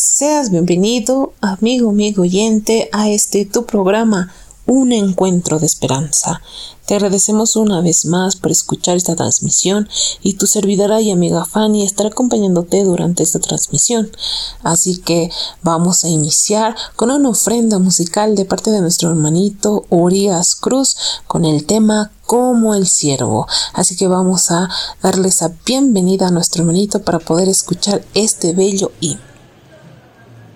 Seas bienvenido, amigo, amigo oyente, a este tu programa, Un Encuentro de Esperanza. Te agradecemos una vez más por escuchar esta transmisión y tu servidora y amiga Fanny estará acompañándote durante esta transmisión. Así que vamos a iniciar con una ofrenda musical de parte de nuestro hermanito Urias Cruz con el tema como el siervo. Así que vamos a darle esa bienvenida a nuestro hermanito para poder escuchar este bello himno.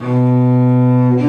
Música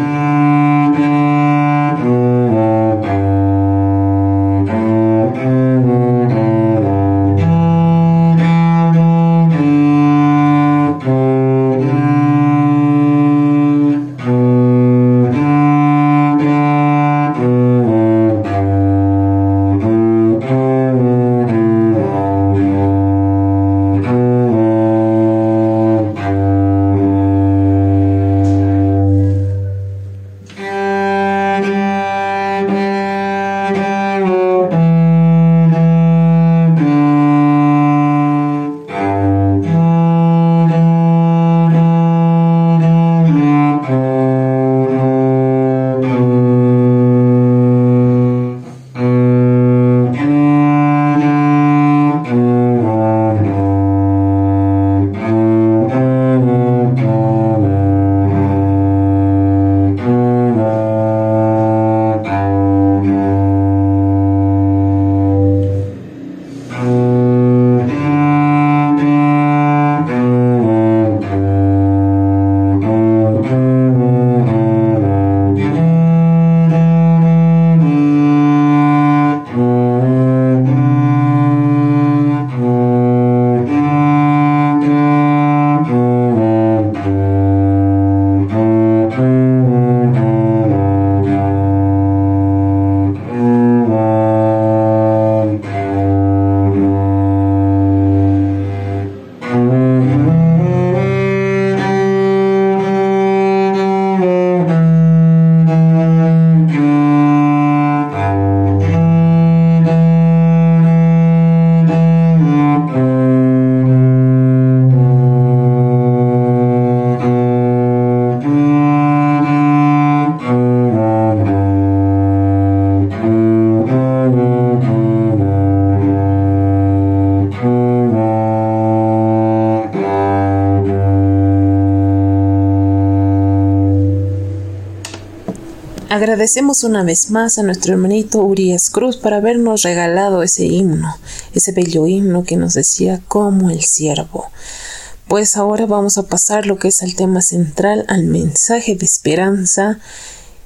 Agradecemos una vez más a nuestro hermanito Urias Cruz por habernos regalado ese himno, ese bello himno que nos decía como el siervo. Pues ahora vamos a pasar lo que es el tema central, al mensaje de esperanza.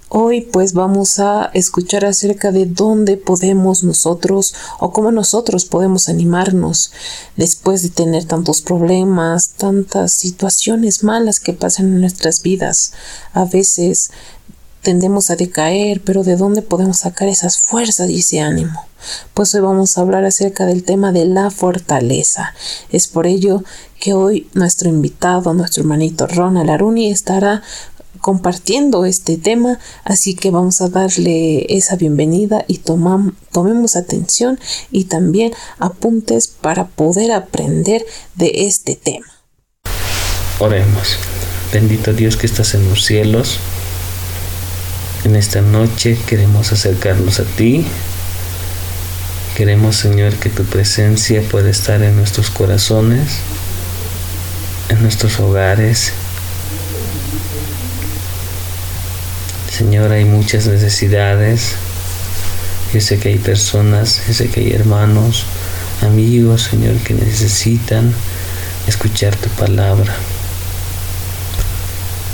Hoy pues vamos a escuchar acerca de dónde podemos nosotros o cómo nosotros podemos animarnos después de tener tantos problemas, tantas situaciones malas que pasan en nuestras vidas. A veces tendemos a decaer, pero ¿de dónde podemos sacar esas fuerzas y ese ánimo? Pues hoy vamos a hablar acerca del tema de la fortaleza. Es por ello que hoy nuestro invitado, nuestro hermanito Ronald Aruni, estará compartiendo este tema, así que vamos a darle esa bienvenida y tomemos atención y también apuntes para poder aprender de este tema. Oremos. Bendito Dios que estás en los cielos en esta noche queremos acercarnos a ti. Queremos, Señor, que tu presencia pueda estar en nuestros corazones, en nuestros hogares. Señor, hay muchas necesidades. Yo sé que hay personas, yo sé que hay hermanos, amigos, Señor, que necesitan escuchar tu palabra.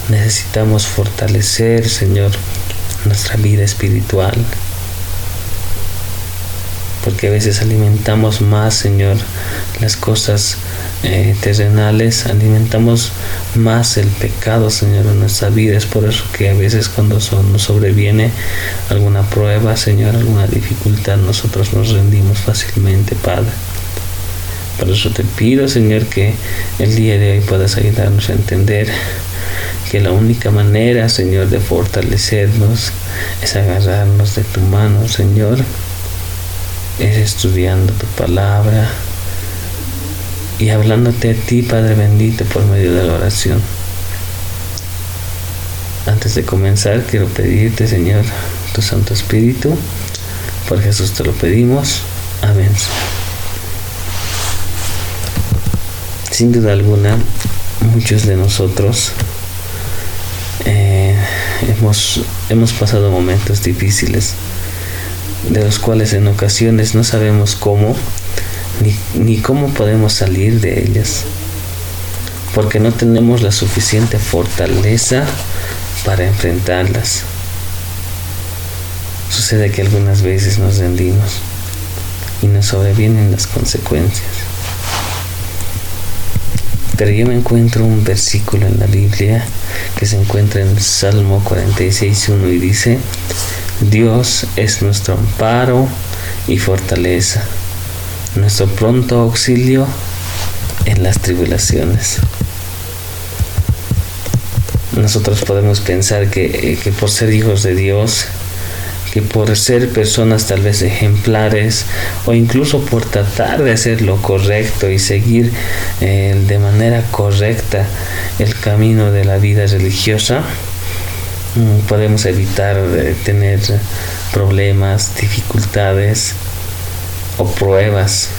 Necesitamos fortalecer, Señor, nuestra vida espiritual. Porque a veces alimentamos más, Señor, las cosas eh, terrenales, alimentamos más el pecado, Señor, en nuestra vida. Es por eso que a veces cuando nos sobreviene alguna prueba, Señor, alguna dificultad, nosotros nos rendimos fácilmente, Padre. Por eso te pido, Señor, que el día de hoy puedas ayudarnos a entender que la única manera, Señor, de fortalecernos es agarrarnos de tu mano, Señor, es estudiando tu palabra y hablándote a ti, Padre bendito, por medio de la oración. Antes de comenzar, quiero pedirte, Señor, tu Santo Espíritu. Por Jesús te lo pedimos. Amén. Sin duda alguna, muchos de nosotros hemos, hemos pasado momentos difíciles, de los cuales en ocasiones no sabemos cómo ni, ni cómo podemos salir de ellas, porque no tenemos la suficiente fortaleza para enfrentarlas. Sucede que algunas veces nos rendimos y nos sobrevienen las consecuencias. Pero yo me encuentro un versículo en la Biblia que se encuentra en Salmo 46.1 y dice, Dios es nuestro amparo y fortaleza, nuestro pronto auxilio en las tribulaciones nosotros podemos pensar que, que, por ser hijos de Dios, que por ser personas tal vez ejemplares o incluso por tratar de hacer lo correcto y seguir eh, de manera correcta el camino de la vida religiosa, mm, podemos evitar eh, tener problemas, dificultades o pruebas.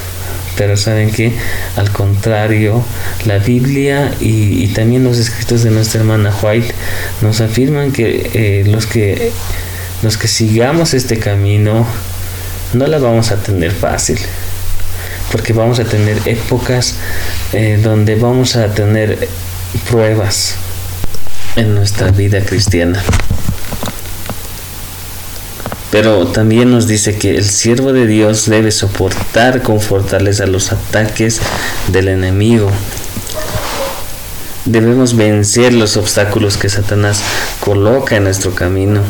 Pero saben que al contrario, la Biblia y, también los escritos de nuestra hermana White nos afirman que eh, los que los que sigamos este camino no la vamos a tener fácil porque vamos a tener épocas eh, donde vamos a tener pruebas en nuestra vida cristiana. Pero también nos dice que el siervo de Dios debe soportar con fortaleza los ataques del enemigo. Debemos vencer los obstáculos que Satanás coloca en nuestro camino.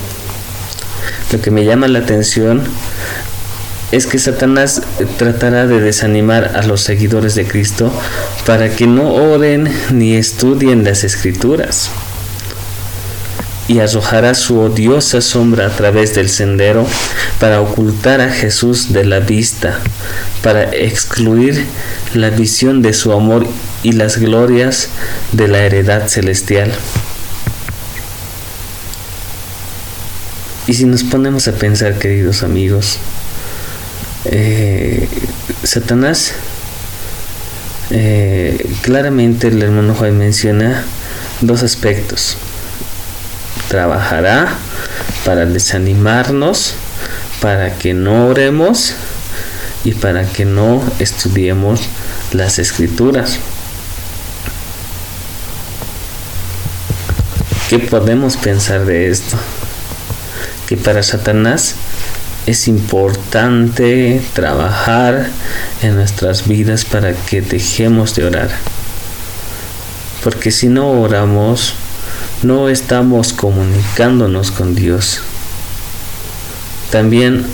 Lo que me llama la atención es que Satanás tratará de desanimar a los seguidores de Cristo para que no oren ni estudien las escrituras y arrojará su odiosa sombra a través del sendero para ocultar a Jesús de la vista, para excluir la visión de su amor y las glorias de la heredad celestial. Y si nos ponemos a pensar, queridos amigos, eh, Satanás, eh, claramente el hermano Juan menciona dos aspectos trabajará para desanimarnos, para que no oremos y para que no estudiemos las escrituras. ¿Qué podemos pensar de esto? Que para Satanás es importante trabajar en nuestras vidas para que dejemos de orar. Porque si no oramos, no estamos comunicándonos con Dios. También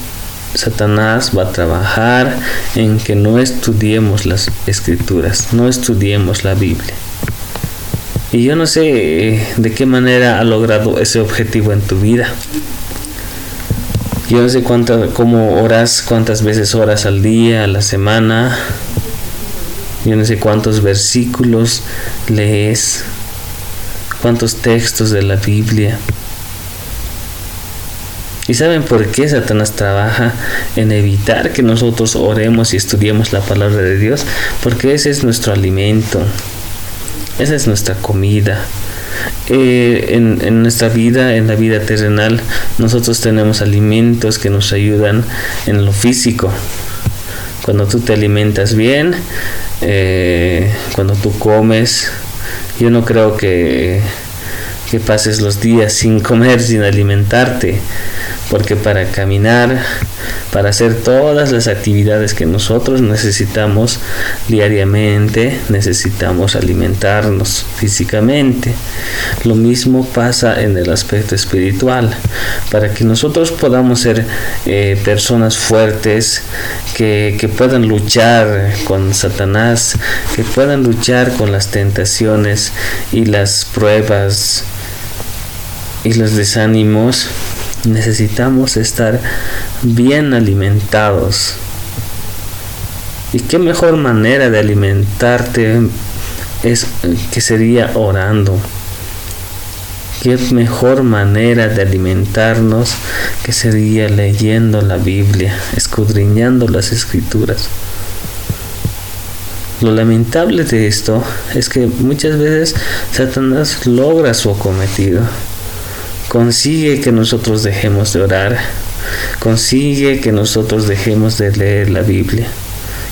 Satanás va a trabajar en que no estudiemos las escrituras, no estudiemos la Biblia. Y yo no sé eh, de qué manera ha logrado ese objetivo en tu vida. Yo no sé cuánto, cómo oras, cuántas veces oras al día, a la semana. Yo no sé cuántos versículos lees cuántos textos de la Biblia. ¿Y saben por qué Satanás trabaja en evitar que nosotros oremos y estudiemos la palabra de Dios? Porque ese es nuestro alimento, esa es nuestra comida. Eh, en, en, nuestra vida, en la vida terrenal, nosotros tenemos alimentos que nos ayudan en lo físico. Cuando tú te alimentas bien, eh, cuando tú comes, yo no creo que, que pases los días sin comer, sin alimentarte, porque para caminar, para hacer todas las actividades que nosotros necesitamos diariamente, necesitamos alimentarnos físicamente. Lo mismo pasa en el aspecto espiritual. Para que nosotros podamos ser eh, personas fuertes, que, que puedan luchar con Satanás, que puedan luchar con las tentaciones y las pruebas y los desánimos, necesitamos estar bien alimentados. ¿Y qué mejor manera de alimentarte es que sería orando? qué mejor manera de alimentarnos que sería leyendo la Biblia, escudriñando las escrituras. Lo lamentable de esto es que muchas veces Satanás logra su cometido. Consigue que nosotros dejemos de orar. Consigue que nosotros dejemos de leer la Biblia.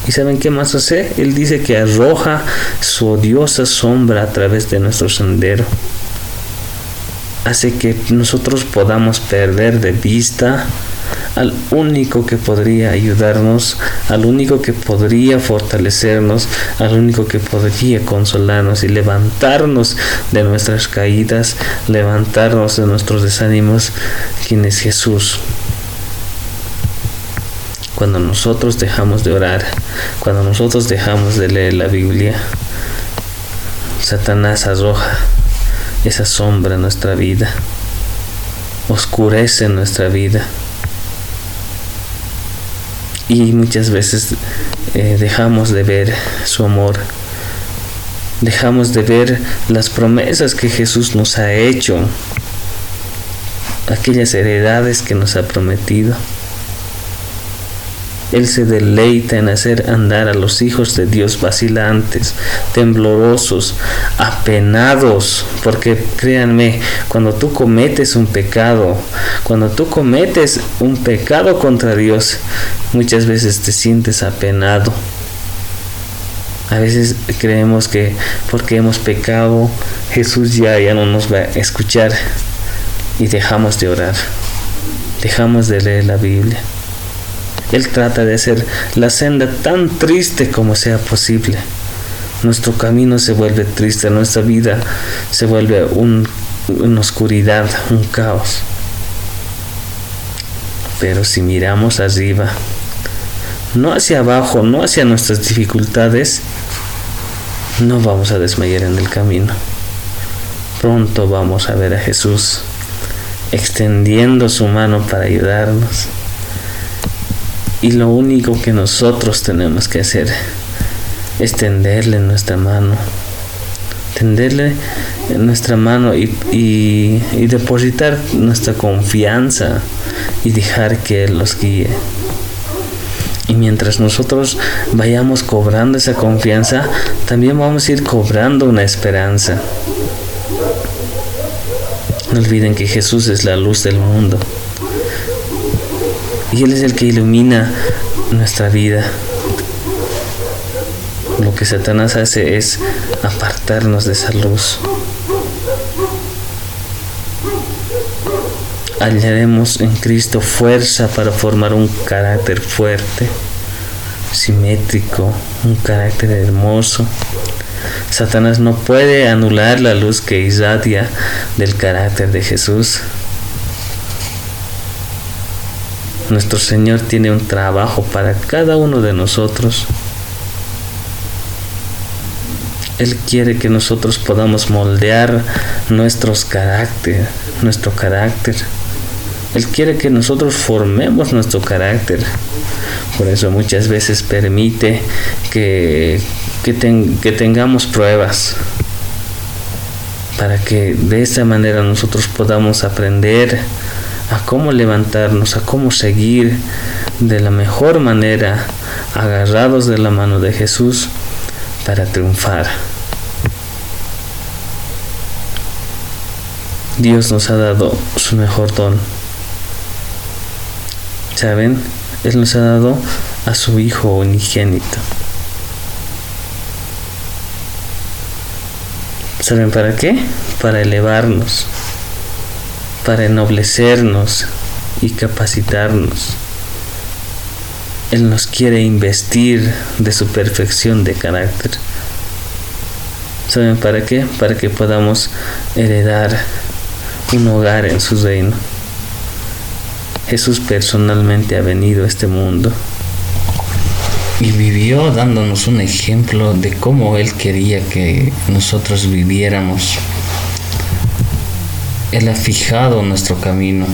¿Y saben qué más hace? Él dice que arroja su odiosa sombra a través de nuestro sendero. Hace que nosotros podamos perder de vista al único que podría ayudarnos, al único que podría fortalecernos, al único que podría consolarnos y levantarnos de nuestras caídas, levantarnos de nuestros desánimos, quien es Jesús. Cuando nosotros dejamos de orar, cuando nosotros dejamos de leer la Biblia, Satanás arroja esa sombra en nuestra vida, oscurece nuestra vida. Y muchas veces eh, dejamos de ver su amor, dejamos de ver las promesas que Jesús nos ha hecho, aquellas heredades que nos ha prometido. Él se deleita en hacer andar a los hijos de Dios vacilantes, temblorosos, apenados, porque créanme, cuando tú cometes un pecado, cuando tú cometes un pecado contra Dios, muchas veces te sientes apenado. A veces creemos que porque hemos pecado, Jesús ya, ya no nos va a escuchar y dejamos de orar, dejamos de leer la Biblia. Él trata de hacer la senda tan triste como sea posible. Nuestro camino se vuelve triste, nuestra vida se vuelve una oscuridad, un caos. Pero si miramos arriba, no hacia abajo, no hacia nuestras dificultades, no vamos a desmayar en el camino. Pronto vamos a ver a Jesús extendiendo su mano para ayudarnos y lo único que nosotros tenemos que hacer es tenderle nuestra mano. Tenderle nuestra mano y, depositar nuestra confianza y dejar que Él los guíe. Y mientras nosotros vayamos cobrando esa confianza, también vamos a ir cobrando una esperanza. No olviden que Jesús es la luz del mundo. Y Él es el que ilumina nuestra vida. Lo que Satanás hace es apartarnos de esa luz. Hallaremos en Cristo fuerza para formar un carácter fuerte, simétrico, un carácter hermoso. Satanás no puede anular la luz que irradia del carácter de Jesús. Nuestro Señor tiene un trabajo para cada uno de nosotros. Él quiere que nosotros podamos moldear nuestros carácter, nuestro carácter. Él quiere que nosotros formemos nuestro carácter. Por eso muchas veces permite que, que tengamos pruebas para que de esa manera nosotros podamos aprender a cómo levantarnos, a cómo seguir de la mejor manera, agarrados de la mano de Jesús para triunfar. Dios nos ha dado su mejor don. ¿Saben? Él nos ha dado a su Hijo unigénito. ¿Saben para qué? Para elevarnos para ennoblecernos y capacitarnos. Él nos quiere investir de su perfección de carácter. ¿Saben para qué? Para que podamos heredar un hogar en su reino. Jesús personalmente ha venido a este mundo y vivió dándonos un ejemplo de cómo Él quería que nosotros viviéramos él ha fijado nuestro camino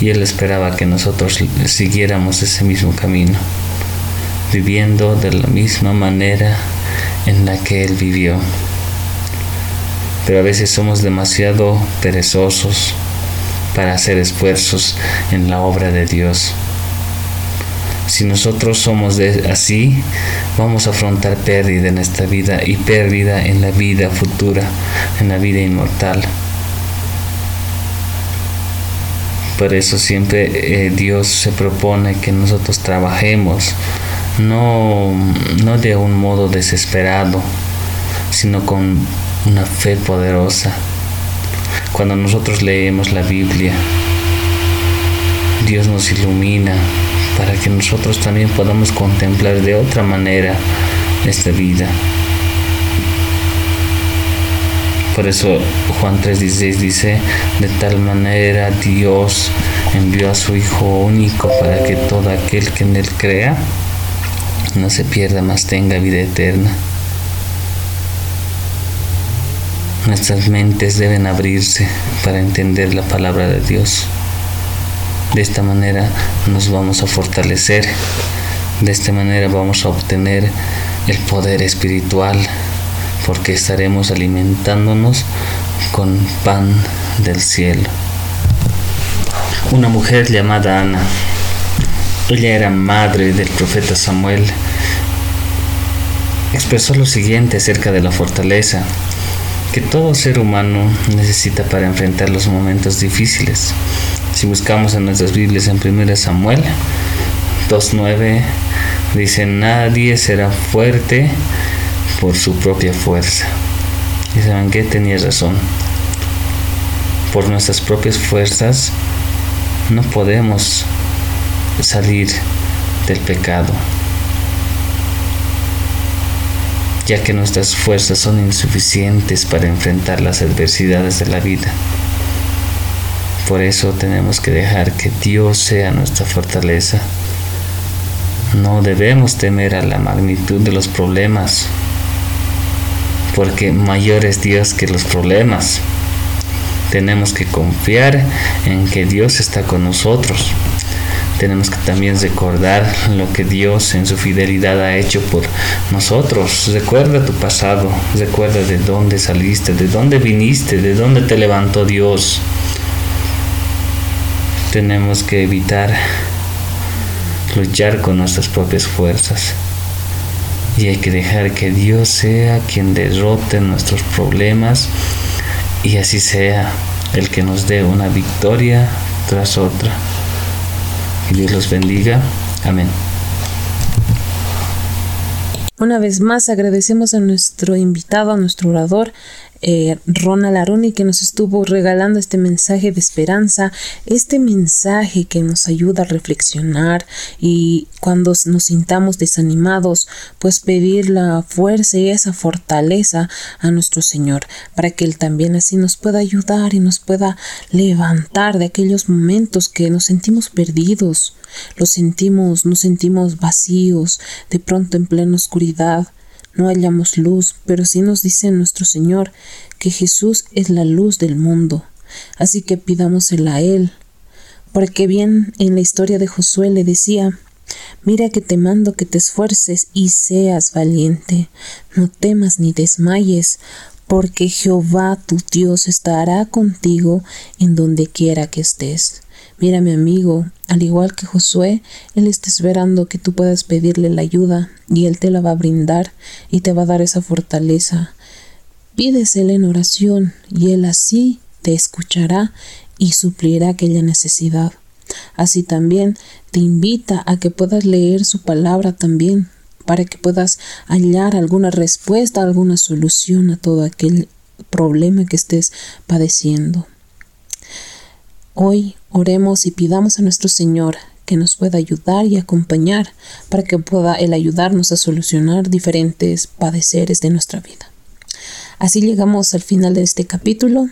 y Él esperaba que nosotros siguiéramos ese mismo camino, viviendo de la misma manera en la que Él vivió. pero a veces somos demasiado perezosos para hacer esfuerzos en la obra de Dios. Si nosotros somos así, vamos a afrontar pérdida en esta vida y pérdida en la vida futura, en la vida inmortal. Por eso siempre eh, Dios se propone que nosotros trabajemos, no, no de un modo desesperado, sino con una fe poderosa. Cuando nosotros leemos la Biblia, Dios nos ilumina para que nosotros también podamos contemplar de otra manera esta vida. Por eso Juan 3:16 dice, de tal manera Dios envió a su Hijo único para que todo aquel que en él crea no se pierda, más tenga vida eterna. Nuestras mentes deben abrirse para entender la palabra de Dios. De esta manera nos vamos a fortalecer. De esta manera vamos a obtener el poder espiritual porque estaremos alimentándonos con pan del cielo. Una mujer llamada Ana. Ella era madre del profeta Samuel. Expresó lo siguiente acerca de la fortaleza que todo ser humano necesita para enfrentar los momentos difíciles. Si buscamos en nuestras Biblias en 1 Samuel 2.9 dice nadie será fuerte por su propia fuerza. Y saben que tenía razón. Por nuestras propias fuerzas no podemos salir del pecado. ya que nuestras fuerzas son insuficientes para enfrentar las adversidades de la vida. Por eso tenemos que dejar que Dios sea nuestra fortaleza. No debemos temer a la magnitud de los problemas, porque mayor es Dios que los problemas. Tenemos que confiar en que Dios está con nosotros tenemos que también recordar lo que Dios en su fidelidad ha hecho por nosotros. Recuerda tu pasado, recuerda de dónde saliste, de dónde viniste, de dónde te levantó Dios. Tenemos que evitar luchar con nuestras propias fuerzas. Y hay que dejar que Dios sea quien derrote nuestros problemas y así sea el que nos dé una victoria tras otra. Dios los bendiga. Amén. Una vez más agradecemos a nuestro invitado, a nuestro orador, eh, Ronald Aruni que nos estuvo regalando este mensaje de esperanza, este mensaje que nos ayuda a reflexionar y cuando nos sintamos desanimados, pues pedir la fuerza y esa fortaleza a nuestro Señor para que Él también así nos pueda ayudar y nos pueda levantar de aquellos momentos que nos sentimos perdidos, los sentimos, nos sentimos vacíos, de pronto en plena oscuridad no hallamos luz, pero sí nos dice nuestro Señor que Jesús es la luz del mundo. Así que pidámosela a Él. Porque bien en la historia de Josué le decía, Mira que te mando que te esfuerces y seas valiente, no temas ni desmayes, porque Jehová tu Dios estará contigo en donde quiera que estés. Mira mi amigo, al igual que Josué, Él está esperando que tú puedas pedirle la ayuda y Él te la va a brindar y te va a dar esa fortaleza. Pídesele en oración y Él así te escuchará y suplirá aquella necesidad. Así también te invita a que puedas leer su palabra también, para que puedas hallar alguna respuesta, alguna solución a todo aquel problema que estés padeciendo. Hoy oremos y pidamos a nuestro Señor que nos pueda ayudar y acompañar para que pueda Él ayudarnos a solucionar diferentes padeceres de nuestra vida. Así llegamos al final de este capítulo.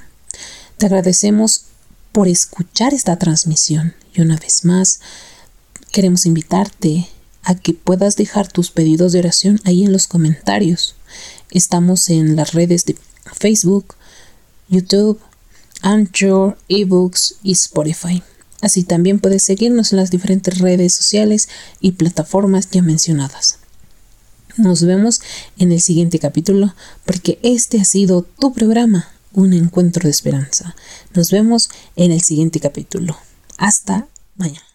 Te agradecemos por escuchar esta transmisión y una vez más queremos invitarte a que puedas dejar tus pedidos de oración ahí en los comentarios. Estamos en las redes de Facebook, YouTube, Anchor, eBooks y Spotify. Así también puedes seguirnos en las diferentes redes sociales y plataformas ya mencionadas. Nos vemos en el siguiente capítulo porque este ha sido tu programa un encuentro de esperanza. Nos vemos en el siguiente capítulo. Hasta mañana.